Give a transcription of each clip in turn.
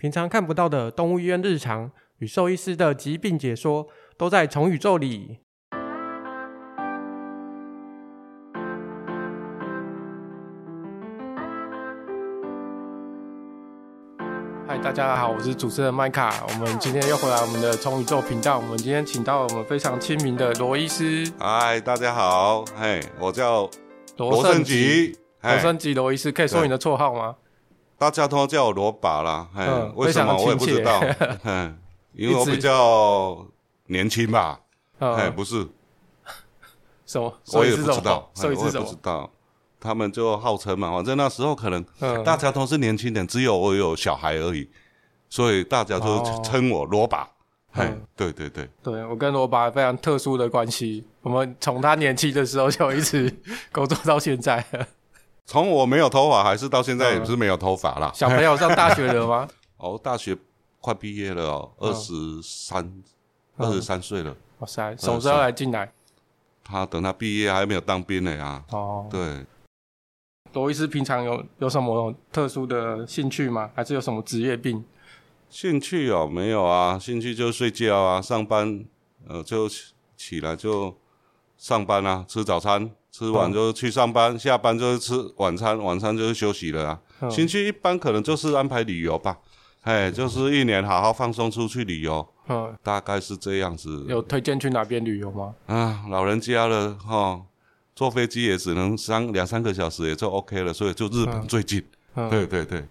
平常看不到的动物医院日常与兽医师的疾病解说，都在宠宇宙里。嗨，大家好，我是主持人麦卡。我们今天又回来我们的宠宇宙频道。我们今天请到了我们非常亲民的罗医师。嗨，大家好，嘿，我叫罗胜吉。罗胜吉，罗医师，可以说你的绰号吗？大家都叫我罗爸啦，嗯，为什么我也不知道，嗯，因为我比较年轻吧，哎，不是，什么？我也不知道？我也不知道，他们就号称嘛，反正那时候可能大家都是年轻人，只有我有小孩而已，所以大家都称我罗爸，哎，对对对，对我跟罗爸非常特殊的关系，我们从他年轻的时候就一直工作到现在。从我没有头发，还是到现在也是没有头发啦。小朋友上大学了吗？哦，大学快毕业了哦，二十三，二十三岁了。哇塞，什么时候来进来？他等他毕业还没有当兵呢啊。哦，对。罗医师平常有有什么特殊的兴趣吗？还是有什么职业病？兴趣哦，没有啊，兴趣就睡觉啊，上班呃就起来就上班啊，吃早餐。吃完就去上班，嗯、下班就是吃晚餐，晚餐就是休息了啊。兴、嗯、趣一般可能就是安排旅游吧，哎，就是一年好好放松出去旅游，嗯，大概是这样子。有推荐去哪边旅游吗？啊，老人家了哈，坐飞机也只能三两三个小时也就 OK 了，所以就日本最近。对对对。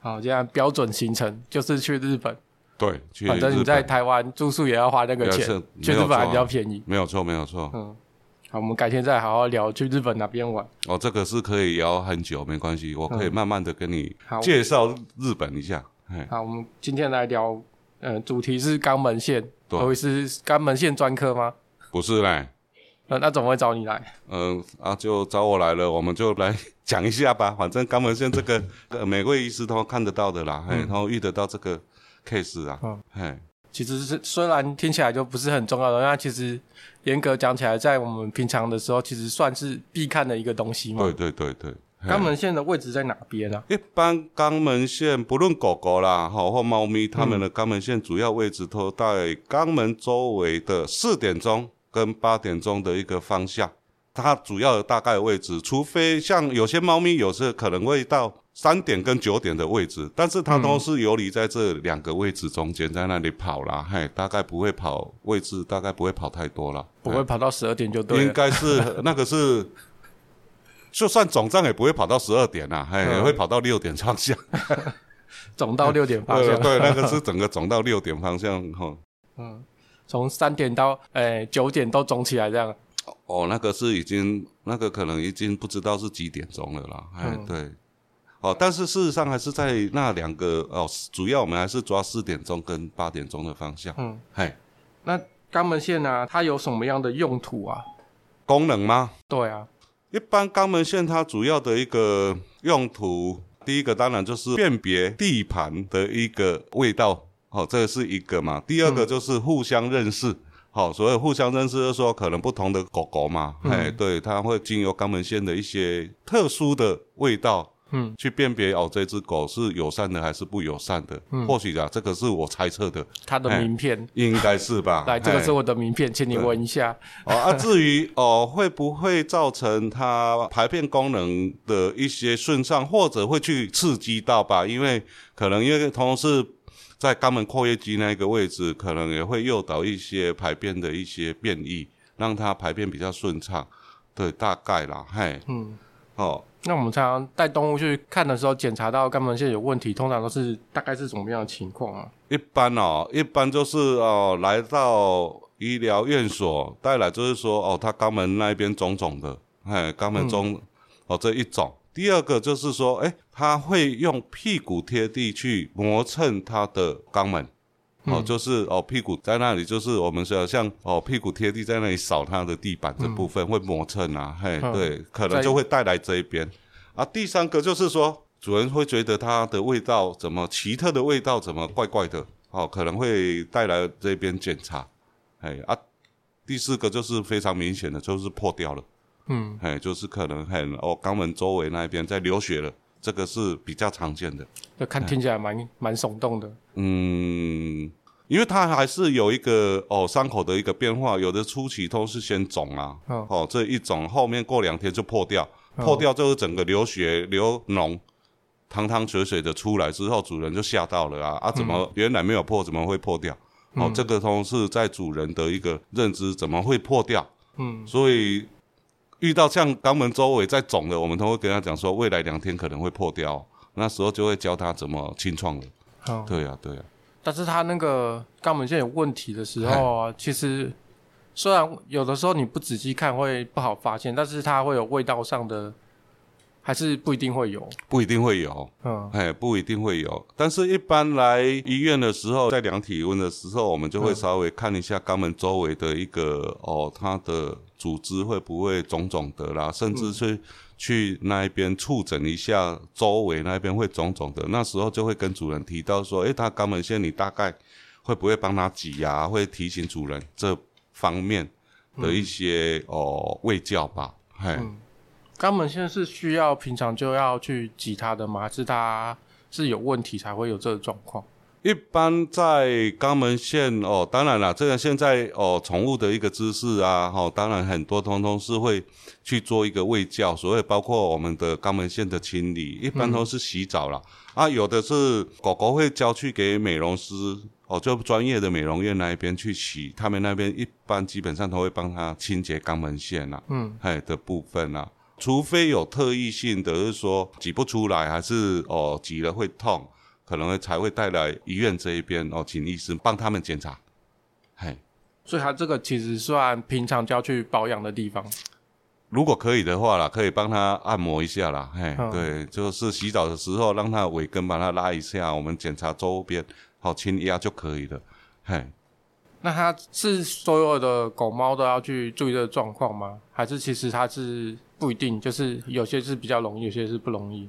好，这样标准行程就是去日本。对，去反正你在台湾住宿也要花那个钱，去日本还比较便宜。没有错，没有错。嗯。好，我们改天再好好聊去日本哪边玩。哦，这个是可以聊很久，没关系，我可以慢慢的跟你介绍日本一下。嗯、好，我们今天来聊，嗯、呃，主题是肛门腺，罗医师是肛门腺专科吗？不是嘞。那那怎么会找你来？嗯、呃，啊，就找我来了，我们就来 讲一下吧。反正肛门腺这个，每位医师都看得到的啦，嘿，然后遇得到这个 case 啊，嗯，嘿。其实是虽然听起来就不是很重要的，那其实严格讲起来，在我们平常的时候，其实算是必看的一个东西嘛。对对对对。肛门腺的位置在哪边呢？一般肛门腺不论狗狗啦，好或猫咪，它们的肛门腺主要位置都在肛门周围的四点钟跟八点钟的一个方向。它主要的大概位置，除非像有些猫咪，有时候可能会到三点跟九点的位置，但是它都是游离在这两个位置中间，在那里跑啦，嘿，大概不会跑位置，大概不会跑太多了，不会跑到十二点就对了。应该是那个是，就算总账也不会跑到十二点呐，嘿，也会跑到六点方向，总到六点方向，对，那个是整个总到六点方向哈，嗯，从三点到诶九点都总起来这样。哦，那个是已经，那个可能已经不知道是几点钟了啦。哎、嗯，对，哦，但是事实上还是在那两个哦，主要我们还是抓四点钟跟八点钟的方向。嗯，嘿，那肛门腺呢、啊？它有什么样的用途啊？功能吗？对啊，一般肛门腺它主要的一个用途，第一个当然就是辨别地盘的一个味道，哦，这个是一个嘛。第二个就是互相认识。嗯好，所以互相认识，的时候可能不同的狗狗嘛，哎、嗯，对，它会经由肛门腺的一些特殊的味道，嗯，去辨别哦，这只狗是友善的还是不友善的。嗯，或许啊，这个是我猜测的。它的名片应该是吧？来，这个是我的名片，请你闻一下。哦啊，至于哦，会不会造成它排便功能的一些顺畅，或者会去刺激到吧？因为可能因为同时。在肛门括约肌那个位置，可能也会诱导一些排便的一些变异，让它排便比较顺畅。对，大概啦，嘿，嗯，哦，那我们常常带动物去看的时候，检查到肛门腺有问题，通常都是大概是什么样的情况啊？一般哦，一般就是哦，来到医疗院所带来就是说哦，他肛门那边肿肿的，嘿，肛门中、嗯、哦这一种。第二个就是说，哎，他会用屁股贴地去磨蹭他的肛门，嗯、哦，就是哦屁股在那里，就是我们说像哦屁股贴地在那里扫他的地板这部分、嗯、会磨蹭啊，嘿，嗯、对，可能就会带来这一边。啊，第三个就是说，主人会觉得它的味道怎么奇特的味道怎么怪怪的，哦，可能会带来这边检查，哎啊，第四个就是非常明显的，就是破掉了。嗯，哎，就是可能很哦，肛门周围那边在流血了，这个是比较常见的。就看听起来蛮蛮耸动的。嗯，因为它还是有一个哦伤口的一个变化，有的初期都是先肿啊，哦，哦这一肿后面过两天就破掉，哦、破掉就是整个流血流脓，汤汤水水的出来之后，主人就吓到了啊啊，怎么原来没有破，怎么会破掉？嗯、哦，这个都是在主人的一个认知，怎么会破掉？嗯，所以。遇到像肛门周围在肿的，我们都会跟他讲说，未来两天可能会破掉，那时候就会教他怎么清创的。哦、对呀、啊，对呀、啊。但是他那个肛门腺有问题的时候啊，其实虽然有的时候你不仔细看会不好发现，但是它会有味道上的。还是不一定会有，不一定会有，嗯，哎，不一定会有。但是，一般来医院的时候，在量体温的时候，我们就会稍微看一下肛门周围的一个哦，它的组织会不会肿肿的啦，甚至是去那一边触诊一下周围那边会肿肿的。那时候就会跟主人提到说，诶，他肛门腺你大概会不会帮他挤压？会提醒主人这方面的一些哦卫教吧，嘿。肛门腺是需要平常就要去挤它的吗？还是它是有问题才会有这个状况？一般在肛门腺哦，当然了，这个现在哦，宠物的一个知识啊，哈、哦，当然很多通通是会去做一个喂教，所以包括我们的肛门腺的清理，一般都是洗澡啦。嗯、啊，有的是狗狗会交去给美容师哦，就专业的美容院那一边去洗，他们那边一般基本上都会帮它清洁肛门腺呐，嗯，哎的部分呐。除非有特异性的，就是说挤不出来，还是哦挤了会痛，可能会才会带来医院这一边哦，请医生帮他们检查。嘿，所以他这个其实算平常就要去保养的地方。如果可以的话啦，可以帮他按摩一下啦。嘿，嗯、对，就是洗澡的时候让他尾根把它拉一下，我们检查周边好轻压就可以了。嘿。那它是所有的狗猫都要去注意这个状况吗？还是其实它是不一定，就是有些是比较容易，有些是不容易。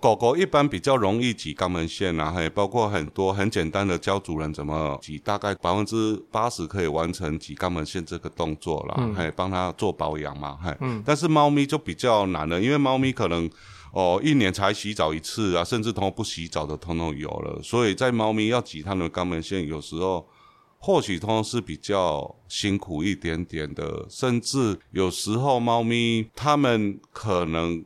狗狗一般比较容易挤肛门腺啊，还包括很多很简单的教主人怎么挤，大概百分之八十可以完成挤肛门腺这个动作啦，还、嗯、帮它做保养嘛，还。嗯。但是猫咪就比较难了，因为猫咪可能哦一年才洗澡一次啊，甚至通不洗澡的通通有了，所以在猫咪要挤它的肛门腺，有时候。或许通常是比较辛苦一点点的，甚至有时候猫咪它们可能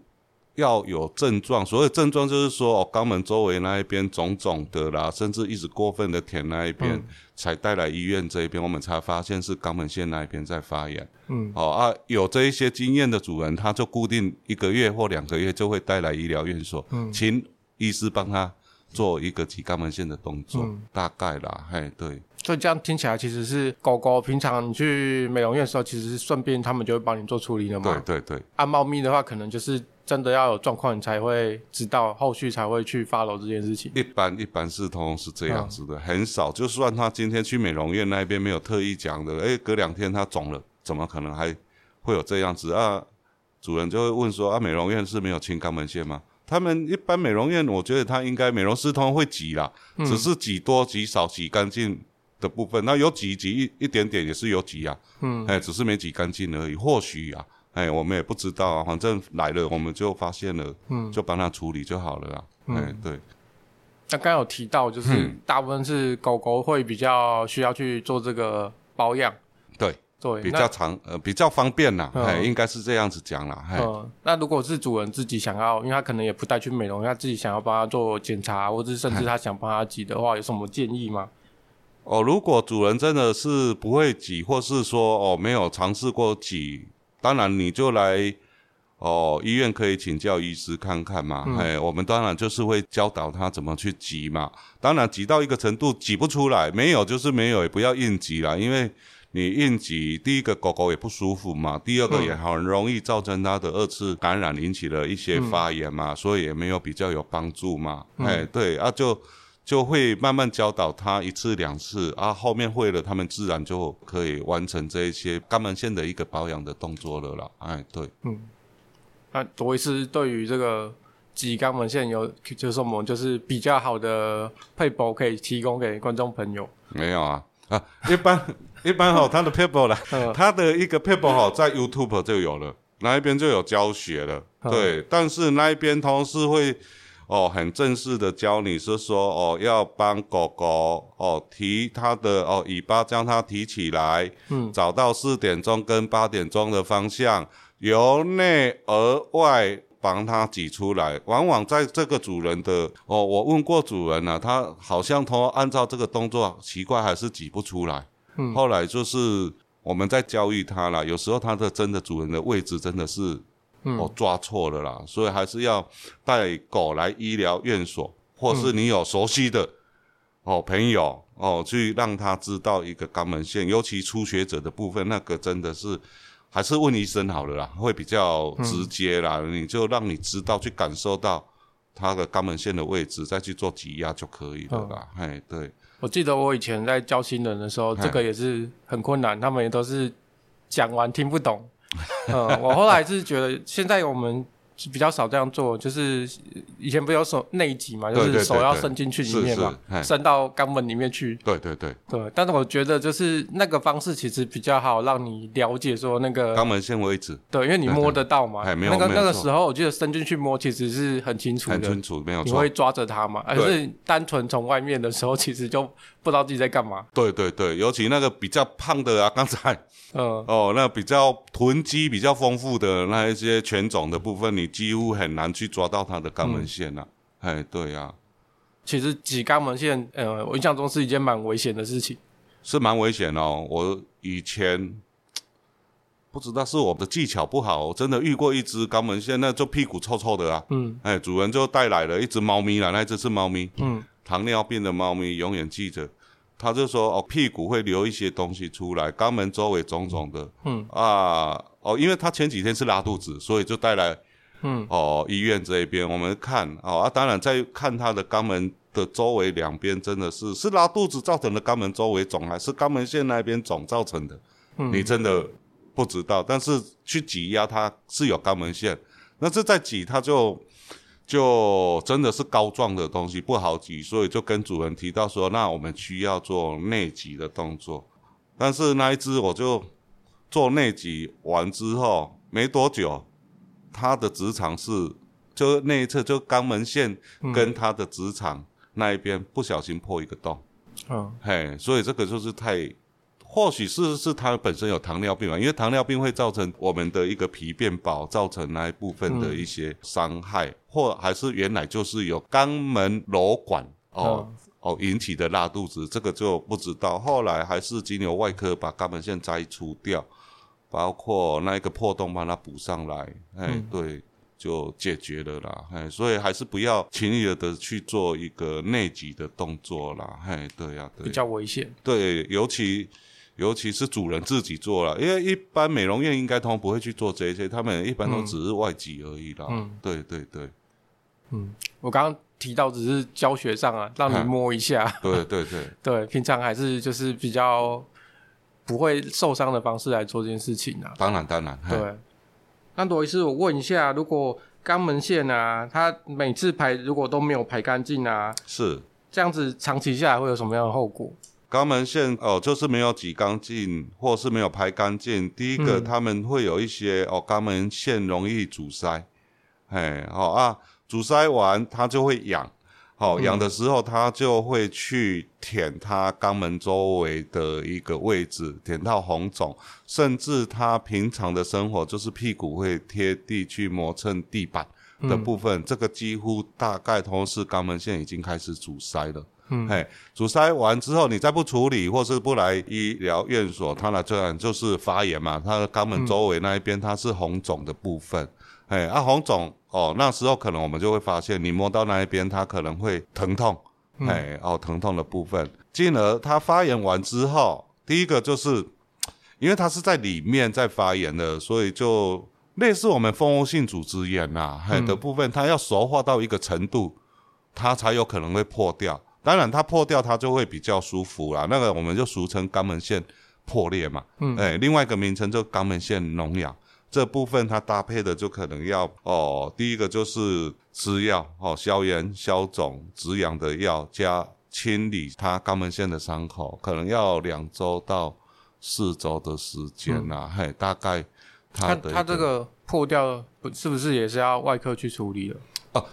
要有症状，所谓症状就是说哦，肛门周围那一边肿肿的啦，甚至一直过分的舔那一边，嗯、才带来医院这一边，我们才发现是肛门腺那一边在发炎。嗯，哦啊，有这一些经验的主人，他就固定一个月或两个月就会带来医疗院所，嗯，请医师帮他做一个挤肛门腺的动作，嗯、大概啦，嘿，对。所以这样听起来，其实是狗狗平常你去美容院的时候，其实是顺便他们就会帮你做处理的嘛。对对对。按、啊、猫咪的话，可能就是真的要有状况，你才会知道，后续才会去 follow 这件事情。一般一般是通是这样子的，嗯、很少。就算他今天去美容院那边没有特意讲的，诶、欸，隔两天它肿了，怎么可能还会有这样子啊？主人就会问说啊，美容院是没有清肛门腺吗？他们一般美容院，我觉得他应该美容师通常会挤啦，嗯、只是挤多挤少挤干净。的部分，那有挤挤一一点点也是有挤啊，嗯，哎，只是没挤干净而已。或许啊，哎，我们也不知道啊，反正来了我们就发现了，嗯，就帮他处理就好了啊。嗯，哎，对。那刚刚有提到，就是大部分是狗狗会比较需要去做这个保养，对对，比较长呃比较方便呐，哎，应该是这样子讲啦。嗯，那如果是主人自己想要，因为他可能也不带去美容，他自己想要帮他做检查，或者甚至他想帮他挤的话，有什么建议吗？哦，如果主人真的是不会挤，或是说哦没有尝试过挤，当然你就来哦医院可以请教医师看看嘛。嗯、哎，我们当然就是会教导他怎么去挤嘛。当然挤到一个程度挤不出来，没有就是没有，也不要硬挤啦，因为你硬挤，第一个狗狗也不舒服嘛，第二个也很容易造成它的二次感染，引起了一些发炎嘛，嗯、所以也没有比较有帮助嘛。嗯、哎，对啊就。就会慢慢教导他一次两次啊，后面会了，他们自然就可以完成这一些肛门腺的一个保养的动作了啦。哎，对，嗯，那罗医师对于这个挤肛门腺有就是我们就是比较好的撇步可以提供给观众朋友？没有啊啊，一般 一般哈，他的撇步啦，他的一个撇步哈，在 YouTube 就有了。那一边就有教学了，嗯、对，但是那一边同时会哦很正式的教你是说哦要帮狗狗哦提它的哦尾巴，将它提起来，嗯，找到四点钟跟八点钟的方向，由内而外帮它挤出来。往往在这个主人的哦，我问过主人了、啊，他好像他按照这个动作，奇怪还是挤不出来。嗯，后来就是。我们在教育他了，有时候他的真的主人的位置真的是，嗯、哦抓错了啦，所以还是要带狗来医疗院所，或是你有熟悉的、嗯、哦朋友哦，去让他知道一个肛门腺，尤其初学者的部分，那个真的是还是问医生好了啦，会比较直接啦，嗯、你就让你知道去感受到他的肛门腺的位置，再去做挤压就可以了啦，哎、嗯，对。我记得我以前在教新人的时候，这个也是很困难，他们也都是讲完听不懂。嗯，我后来是觉得，现在我们比较少这样做，就是以前不有手内挤嘛，就是手要伸进去里面嘛，伸到肛门里面去。对对对。对，但是我觉得就是那个方式其实比较好，让你了解说那个肛门线位置。对，因为你摸得到嘛。没有那个那个时候，我记得伸进去摸其实是很清楚的，很清楚，没有错。你会抓着它嘛？而是单纯从外面的时候，其实就不知道自己在干嘛。对对对，尤其那个比较胖的啊，刚才。嗯哦，那比较臀肌比较丰富的那一些犬种的部分，你几乎很难去抓到它的肛门腺呐、啊。哎、嗯，对呀、啊。其实挤肛门腺，呃，我印象中是一件蛮危险的事情。是蛮危险哦。我以前不知道是我的技巧不好，我真的遇过一只肛门腺，那就屁股臭臭的啊。嗯。哎，主人就带来了一只猫咪啦，那一只是猫咪。嗯。糖尿病的猫咪，永远记着。他就说哦，屁股会流一些东西出来，肛门周围肿肿的，嗯啊哦，因为他前几天是拉肚子，所以就带来，嗯哦医院这一边我们看哦啊，当然在看他的肛门的周围两边，真的是是拉肚子造成的肛门周围肿，还是肛门腺那边肿造成的？嗯，你真的不知道，但是去挤压它是有肛门腺，那这再挤它就。就真的是膏状的东西不好挤，所以就跟主人提到说，那我们需要做内挤的动作。但是那一只我就做内挤完之后没多久，它的直肠是就那一侧就肛门腺跟他的直肠那一边不小心破一个洞，嗯，嘿，所以这个就是太。或许是是他本身有糖尿病嘛，因为糖尿病会造成我们的一个皮变薄，造成那一部分的一些伤害，嗯、或还是原来就是有肛门瘘管哦、嗯、哦引起的拉肚子，这个就不知道。后来还是经由外科把肛门腺摘除掉，包括那一个破洞把它补上来，哎，嗯、对，就解决了啦。哎，所以还是不要轻易的去做一个内挤的动作啦。哎，对呀、啊，对，比较危险。对，尤其。尤其是主人自己做了，因为一般美容院应该通常不会去做这些，他们一般都只是外挤而已啦。嗯，对对对。嗯，我刚刚提到只是教学上啊，让你摸一下。对对对。对，平常还是就是比较不会受伤的方式来做这件事情啊。当然当然。对。那罗医师，我问一下，如果肛门腺啊，它每次排如果都没有排干净啊，是这样子，长期下来会有什么样的后果？肛门腺哦，就是没有挤干净，或是没有排干净。第一个，他们会有一些哦，肛门腺容易阻塞，哎，好啊，阻塞完它就会痒，好痒的时候，它就会去舔它肛门周围的一个位置，舔到红肿，甚至它平常的生活就是屁股会贴地去磨蹭地板的部分，这个几乎大概都是肛门腺已经开始阻塞了。嗯，嘿，阻塞完之后，你再不处理，或是不来医疗院所，它那这样就是发炎嘛。它的肛门周围那一边，它是红肿的部分。哎、嗯，啊，红肿哦，那时候可能我们就会发现，你摸到那一边，它可能会疼痛。哎、嗯，哦，疼痛的部分，进而它发炎完之后，第一个就是，因为它是在里面在发炎的，所以就类似我们蜂窝性组织炎呐、啊，嘿的部分，它要熟化到一个程度，它才有可能会破掉。当然，它破掉，它就会比较舒服啦。那个我们就俗称肛门腺破裂嘛。嗯。哎，另外一个名称就肛门腺脓疡。这部分它搭配的就可能要哦，第一个就是吃药哦，消炎、消肿、止痒的药，加清理它肛门腺的伤口，可能要两周到四周的时间呐。嘿，大概它的它这个破掉不是不是也是要外科去处理了？哦。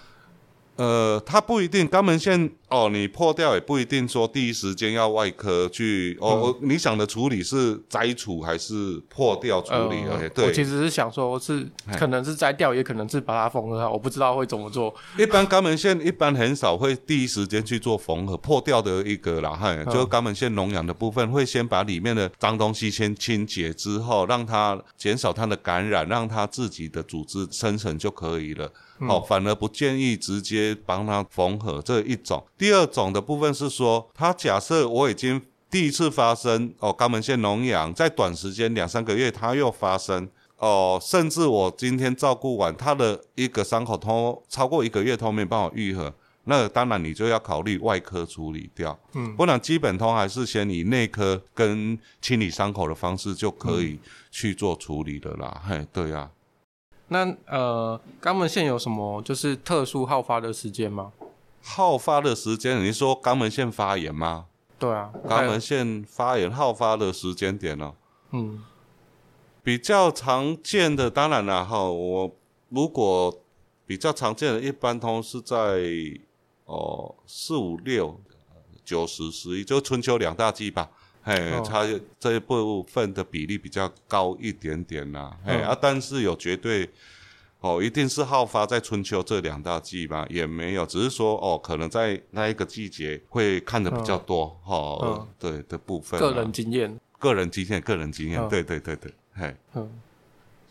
呃，它不一定肛门腺哦，你破掉也不一定说第一时间要外科去哦。嗯、你想的处理是摘除还是破掉处理？而、呃、对，我其实是想说是可能是摘掉，也可能是把它缝合好，我不知道会怎么做。一般肛门腺一般很少会第一时间去做缝合破掉的一个啦，哈、嗯，就是肛门腺脓疡的部分会先把里面的脏东西先清洁之后，让它减少它的感染，让它自己的组织生成就可以了。好、哦，反而不建议直接帮他缝合这一种。第二种的部分是说，他假设我已经第一次发生哦，肛门腺脓疡，在短时间两三个月他又发生哦，甚至我今天照顾完他的一个伤口都超过一个月都没办法愈合，那当然你就要考虑外科处理掉。嗯，不然基本通还是先以内科跟清理伤口的方式就可以去做处理的啦。嘿，对呀、啊。那呃，肛门腺有什么就是特殊好发的时间吗？好发的时间，你说肛门腺发炎吗？对啊，肛门腺发炎好发的时间点呢？嗯，比较常见的，当然了哈，我如果比较常见的，一般都是在哦四五六九十十一，就春秋两大季吧。嘿，它这一部分的比例比较高一点点啦。哎、嗯、啊，但是有绝对哦，一定是好发在春秋这两大季吗？也没有，只是说哦，可能在那一个季节会看的比较多哈、嗯哦。对的部分，个人经验，个人经验，个人经验、嗯，对对对对，嘿。嗯，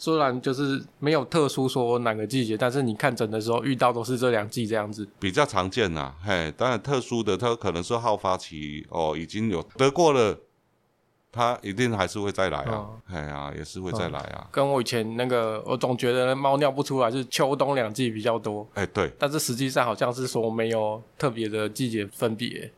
虽然就是没有特殊说哪个季节，但是你看诊的时候遇到都是这两季这样子，比较常见呐。嘿，当然特殊的，它可能是好发期哦，已经有得过了。他一定还是会再来啊，哎、嗯、呀，也是会再来啊。跟我以前那个，我总觉得猫尿不出来是秋冬两季比较多。哎，对。但是实际上好像是说没有特别的季节分别。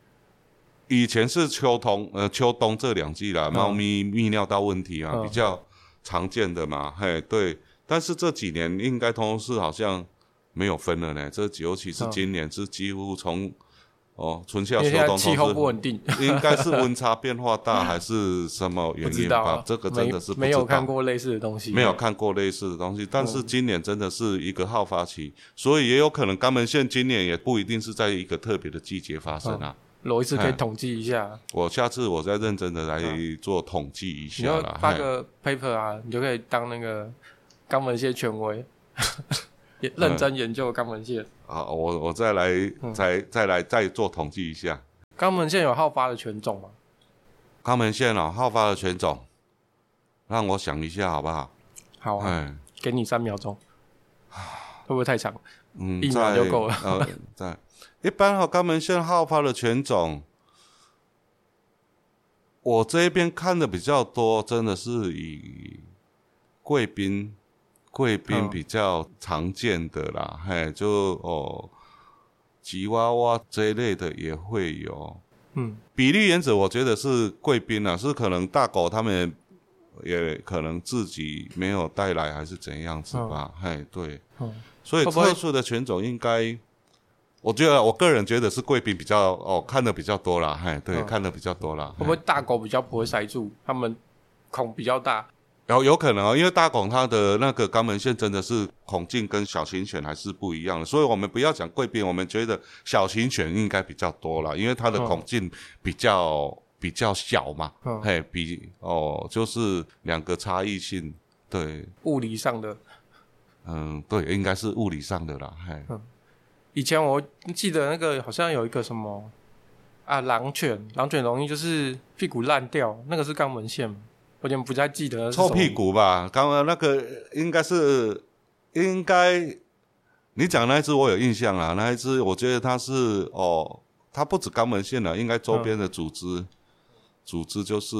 以前是秋冬，呃，秋冬这两季啦，猫咪泌尿道问题啊、嗯、比较常见的嘛，嘿，对。但是这几年应该都是好像没有分了呢。这尤其是今年是几乎从。哦，春夏秋冬气候不稳定，应该是温差变化大还是什么原因吧？啊、这个真的是没，有看过类似的东西，没有看过类似的东西。但是今年真的是一个好发期，嗯、所以也有可能肛门腺今年也不一定是在一个特别的季节发生啊。罗医师可以统计一下，我下次我再认真的来做统计一下啦。发个 paper 啊，你就可以当那个肛门腺权威。也 认真研究肛门腺啊、嗯！我我再来，嗯、再再来再做统计一下。肛门腺有好发的犬种吗？肛门腺啊，好发的犬种，让我想一下好不好？好啊，嗯、给你三秒钟，会不会太长？嗯，一秒就够了。呃，在一般哈，肛门腺好发的犬种，我这边看的比较多，真的是以贵宾。贵宾比较常见的啦，嗯、嘿，就哦，吉娃娃这一类的也会有，嗯，比例原则我觉得是贵宾啊，是可能大狗他们也可能自己没有带来还是怎样子吧，嗯、嘿，对，嗯，所以特殊的犬种应该，我觉得我个人觉得是贵宾比较哦看的比较多啦，嘿，对，嗯、看的比较多啦，会不会大狗比较不会塞住，他们孔比较大？然后有可能哦，因为大狗它的那个肛门腺真的是孔径跟小型犬还是不一样的，所以我们不要讲贵宾，我们觉得小型犬应该比较多啦，因为它的孔径比较、嗯、比较小嘛，嗯、嘿，比哦就是两个差异性，对，物理上的，嗯，对，应该是物理上的啦，嘿，嗯，以前我记得那个好像有一个什么啊狼犬，狼犬容易就是屁股烂掉，那个是肛门腺？我有点不太记得。臭屁股吧，刚刚那个应该是，应该你讲那一只我有印象啊，那一只我觉得它是哦，它不止肛门腺了，应该周边的组织、嗯，组织就是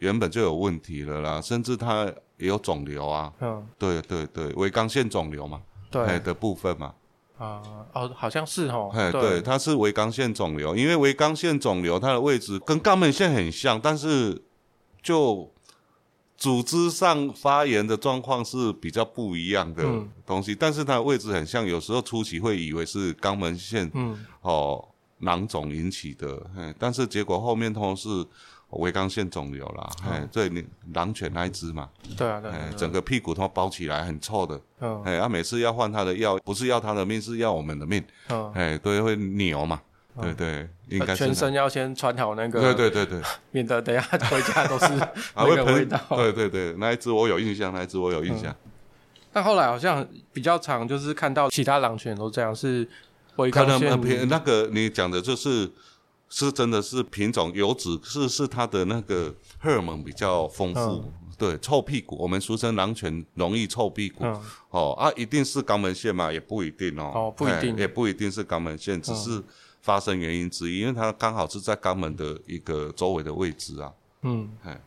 原本就有问题了啦，甚至它也有肿瘤啊。嗯，对对对，微肛腺肿瘤嘛，对的部分嘛。啊、呃，哦，好像是哦。哎，对，它是微肛腺肿瘤，因为微肛腺肿瘤它的位置跟肛门腺很像，但是就组织上发炎的状况是比较不一样的东西，嗯、但是它的位置很像，有时候初期会以为是肛门腺，嗯，哦，囊肿引起的，嘿，但是结果后面通常是维刚腺肿瘤啦，哎、嗯，对，你狼犬那一只嘛，对啊，对，啊，整个屁股都包起来，很臭的，嗯，哎，他每次要换他的药，不是要他的命，是要我们的命，嗯，哎，对，会扭嘛，对对，应该全身要先穿好那个，对对对对，免得等一下回家都是 那个味道，对对对，那一只我有印象，那一只我有印象。但后来好像比较常，就是看到其他狼犬都这样，是维刚腺可能那个你讲的就是。是真的是品种油脂是是它的那个荷尔蒙比较丰富，嗯、对，臭屁股，我们俗称狼犬容易臭屁股，嗯、哦啊，一定是肛门腺嘛？也不一定哦，哦不一定，也不一定是肛门腺，只是发生原因之一，嗯、因为它刚好是在肛门的一个周围的位置啊。嗯，哎，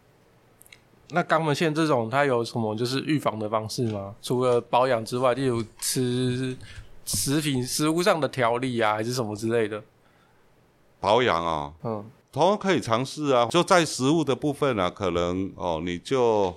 那肛门腺这种它有什么就是预防的方式吗？除了保养之外，例如吃食品食物上的调理啊，还是什么之类的？保养啊，嗯，同样可以尝试啊。就在食物的部分啊，可能哦，你就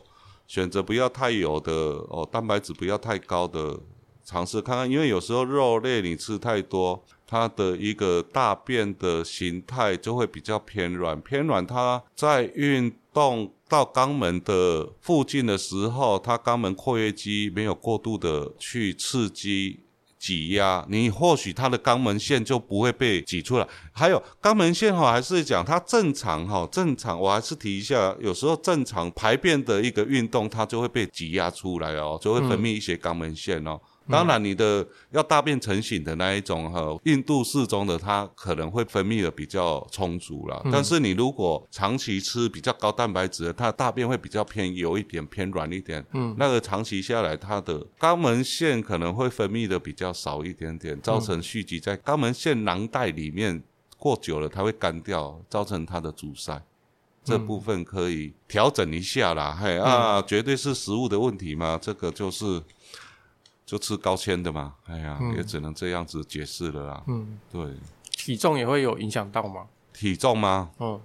选择不要太油的哦，蛋白质不要太高的尝试看看。因为有时候肉类你吃太多，它的一个大便的形态就会比较偏软，偏软。它在运动到肛门的附近的时候，它肛门括约肌没有过度的去刺激。挤压你，或许它的肛门腺就不会被挤出来。还有肛门腺哈，还是讲它正常哈，正常。我还是提一下，有时候正常排便的一个运动，它就会被挤压出来哦，就会分泌一些肛门腺哦。当然，你的要大便成型的那一种哈，硬度适中的，它可能会分泌的比较充足啦。但是你如果长期吃比较高蛋白质的，它的大便会比较偏油一点，偏软一点。嗯，那个长期下来，它的肛门腺可能会分泌的比较少一点点，造成蓄积在肛门腺囊袋里面，过久了它会干掉，造成它的阻塞。这部分可以调整一下啦。嘿啊，绝对是食物的问题嘛？这个就是。就吃高纤的嘛，哎呀，嗯、也只能这样子解释了啦。嗯，对，体重也会有影响到吗？体重吗？嗯，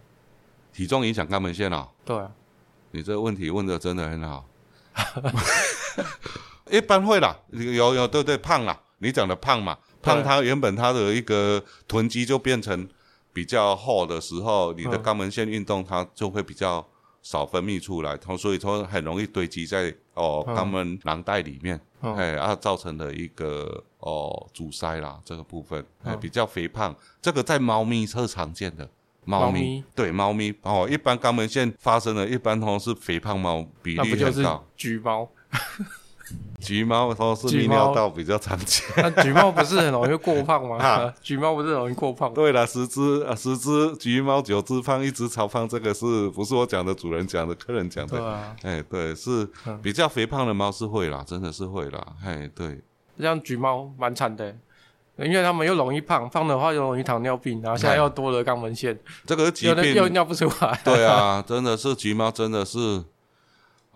体重影响肛门腺哦。对啊，你这个问题问的真的很好。一般会啦，有有对对胖啦，你讲的胖嘛，胖它原本它的一个臀肌就变成比较厚的时候，你的肛门腺运动它就会比较。少分泌出来，它所以说很容易堆积在哦肛门囊袋里面，哎、嗯，啊造成的一个哦阻塞啦，这个部分，哎、嗯、比较肥胖，这个在猫咪是常见的，猫咪，对猫咪。哦，一般肛门腺发生的，一般都是肥胖猫比例很高，橘猫。橘猫都是泌尿道比较常见，那橘猫不是很容易 过胖吗？啊，橘猫不是很容易过胖？对了，十只啊，十只橘猫九只胖，一只超胖，这个是不是我讲的？主人讲的，客人讲的。对啊，哎，对，是比较肥胖的猫是会啦，真的是会啦，哎，对。这样橘猫蛮惨的，因为它们又容易胖，胖的话又容易糖尿病，然后现在又多了肛门腺，这个疾病又尿不出来。对啊，真的是橘猫，真的是。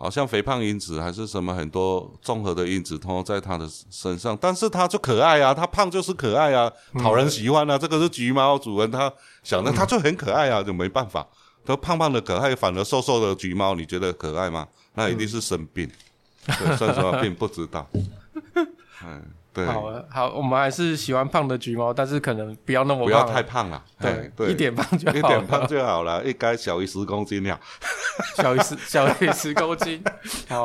好像肥胖因子还是什么很多综合的因子，通通在他的身上，但是它就可爱啊，它胖就是可爱啊，讨人喜欢啊。嗯、这个是橘猫主人，他想的它就很可爱啊，就没办法。他胖胖的可爱，反而瘦瘦的橘猫，你觉得可爱吗？那一定是生病，嗯、对，生什么病不知道。嗯。对好，好，我们还是喜欢胖的橘猫，但是可能不要那么胖，不要太胖了。对，对，一点胖就好，一点胖就好了，应该小于十公斤了。小于十，小于十公斤，好，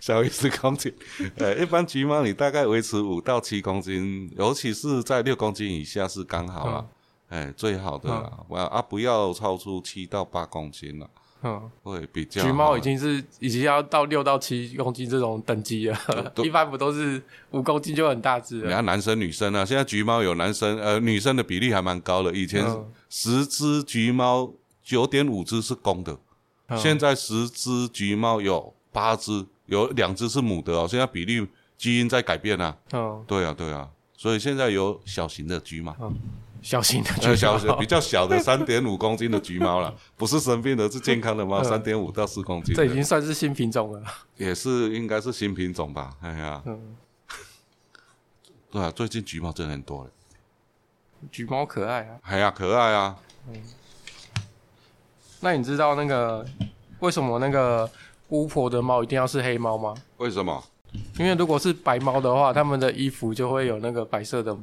小于十公斤。呃，一般橘猫你大概维持五到七公斤，尤其是在六公斤以下是刚好了，哎、嗯，最好的了。嗯、啊，不要超出七到八公斤了。嗯，会比较。橘猫已经是已经要到六到七公斤这种等级了，一般不都是五公斤就很大只了？你看男生女生啊，现在橘猫有男生呃女生的比例还蛮高的。以前十只橘猫九点五只是公的，嗯、现在十只橘猫有八只，有两只是母的哦。现在比例基因在改变啊。嗯，对啊对啊，所以现在有小型的橘猫。嗯小型的橘猫，小比较小的 三点五公斤的橘猫了，不是生病的，是健康的猫，三点五到四公斤。这已经算是新品种了。也是应该是新品种吧？哎呀，嗯，对啊，最近橘猫真的很多了。橘猫可爱啊！哎呀，可爱啊！嗯，那你知道那个为什么那个巫婆的猫一定要是黑猫吗？为什么？因为如果是白猫的话，它们的衣服就会有那个白色的。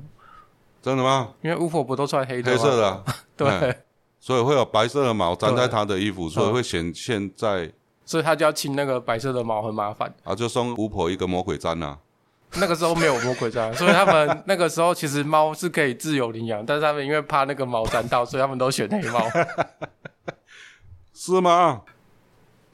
真的吗？因为巫婆不都穿黑的吗？黑色的、啊，对，所以会有白色的毛粘在她的衣服，所以会显现在，所以他就要清那个白色的毛，很麻烦啊，就送巫婆一个魔鬼毡呐、啊。那个时候没有魔鬼毡，所以他们 那个时候其实猫是可以自由领养，但是他们因为怕那个毛粘到，所以他们都选黑猫。是吗？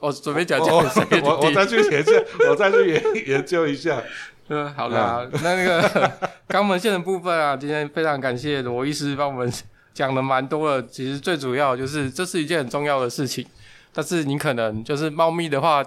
我准备讲讲，我我再去研究，我再去研研究一下。嗯，好的、啊，那那个 肛门腺的部分啊，今天非常感谢罗医师帮我们讲了蛮多的。其实最主要就是这是一件很重要的事情，但是你可能就是猫咪的话。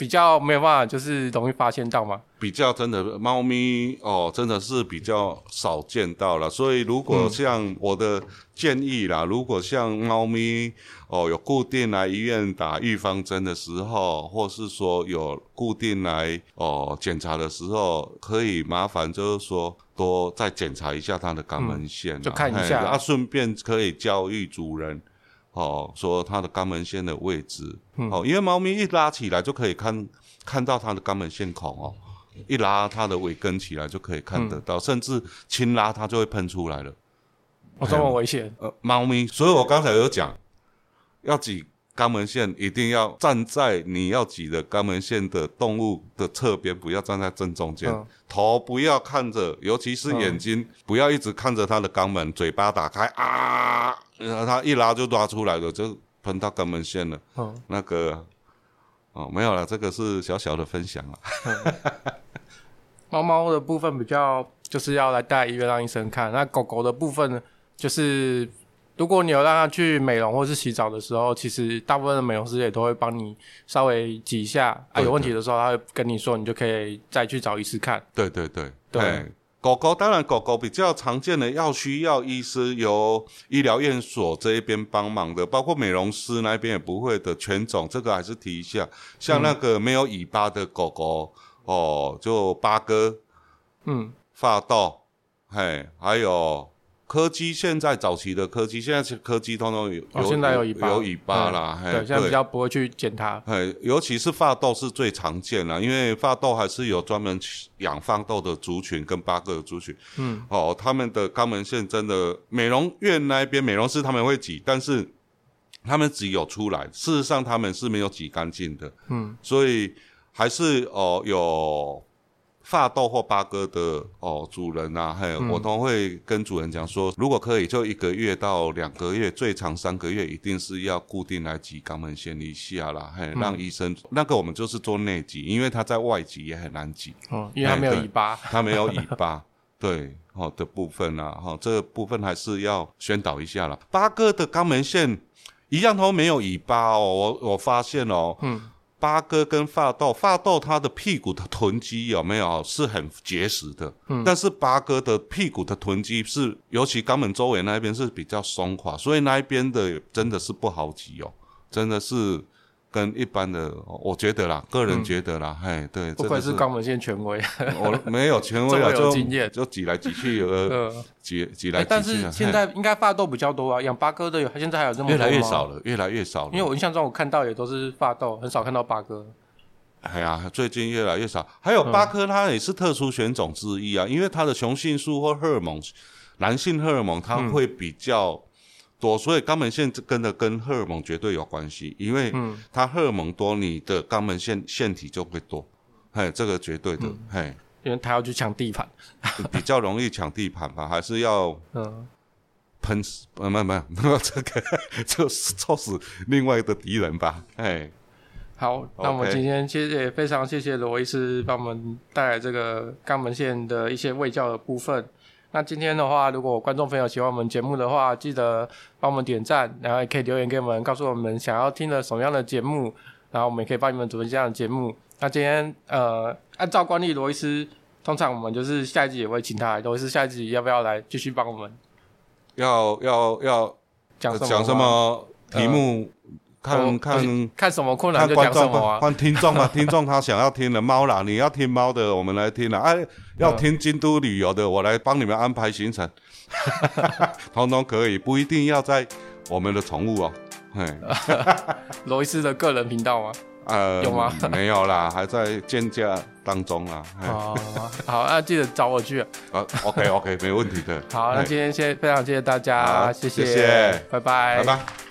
比较没有办法，就是容易发现到嘛。比较真的猫咪哦，真的是比较少见到了。所以如果像我的建议啦，嗯、如果像猫咪哦有固定来医院打预防针的时候，或是说有固定来哦检查的时候，可以麻烦就是说多再检查一下它的肛门腺，嗯，就看一下，啊，顺便可以教育主人。哦，说它的肛门腺的位置，嗯、哦，因为猫咪一拉起来就可以看看到它的肛门腺孔哦，一拉它的尾根起来就可以看得到，嗯、甚至轻拉它就会喷出来了。哦，这么危险？呃，猫咪，所以我刚才有讲，要挤肛门线，一定要站在你要挤的肛门线的动物的侧边，不要站在正中间，嗯、头不要看着，尤其是眼睛，嗯、不要一直看着它的肛门，嘴巴打开啊。然后它一拉就拉出来了，就喷到肛门线了。哦，那个哦，没有了，这个是小小的分享了。猫猫的部分比较就是要来带医院让医生看，那狗狗的部分呢，就是如果你有让它去美容或是洗澡的时候，其实大部分的美容师也都会帮你稍微挤一下，啊，有问题的时候他会跟你说，你就可以再去找医师看。对对对对。狗狗当然，狗狗比较常见的要需要医师由医疗院所这一边帮忙的，包括美容师那边也不会的犬种，这个还是提一下。像那个没有尾巴的狗狗，嗯、哦，就八哥，嗯，法斗，嘿，还有。柯基现在早期的柯基，现在是柯基通通有，哦、现在有尾巴，有尾巴啦。对，现在比较不会去剪它。哎，尤其是发豆是最常见啦，因为发豆还是有专门养发豆的族群跟八个族群。嗯，哦，他们的肛门腺真的，美容院那边美容师他们会挤，但是他们只有出来，事实上他们是没有挤干净的。嗯，所以还是哦有。法斗或八哥的哦，主人呐、啊，嘿，嗯、我都会跟主人讲说，如果可以，就一个月到两个月，最长三个月，一定是要固定来挤肛门腺一下啦，嘿，嗯、让医生那个我们就是做内挤，因为它在外挤也很难挤，哦，因为它没有尾巴，它没有尾巴，对，哦的部分啊，哈、哦，这个部分还是要宣导一下啦。八哥的肛门腺一样都没有尾巴哦，我我发现哦，嗯。八哥跟发豆，发豆它的屁股的臀肌有没有是很结实的？嗯，但是八哥的屁股的臀肌是，尤其肛门周围那一边是比较松垮，所以那一边的真的是不好挤哦，真的是。跟一般的，我觉得啦，个人觉得啦，嘿、嗯，对，不愧是肛门腺权威，我没有权威啊，就经验就就挤来挤去，有个 挤挤来挤去。但是现在应该发痘比较多啊，养八哥的有，现在还有这么多？越来越少了，越来越少了。因为我印象中我看到也都是发痘，很少看到八哥。哎呀，最近越来越少。还有八哥，它也是特殊选种之一啊，嗯、因为它的雄性素或荷尔蒙，男性荷尔蒙它会比较。嗯多，所以肛门腺跟的跟荷尔蒙绝对有关系，因为它荷尔蒙多，你的肛门腺腺体就会多，嘿，这个绝对的，嗯、嘿，因为他要去抢地盘，比较容易抢地盘吧，还是要嗯。喷死，嗯、呃，没有没有，这个就是臭死另外的敌人吧，嘿，好，那我们今天其实也非常谢谢罗医师帮我们带来这个肛门腺的一些卫教的部分。那今天的话，如果观众朋友喜欢我们节目的话，记得帮我们点赞，然后也可以留言给我们，告诉我们想要听的什么样的节目，然后我们也可以帮你们准备这样的节目。那今天呃，按照惯例，罗医师通常我们就是下一集也会请他来，罗医师下一集要不要来继续帮我们？要要要讲讲什么题目？呃看看看什么困难就讲什么啊！换听众啊，听众他想要听的猫啦，你要听猫的，我们来听了。哎，要听京都旅游的，我来帮你们安排行程，通通可以，不一定要在我们的宠物哦。嘿，罗伊斯的个人频道吗？呃，有吗？没有啦，还在建架当中啦。哦，好，那记得找我去。啊，OK OK，没问题的。好，那今天先非常谢谢大家，谢谢，谢谢，拜拜，拜拜。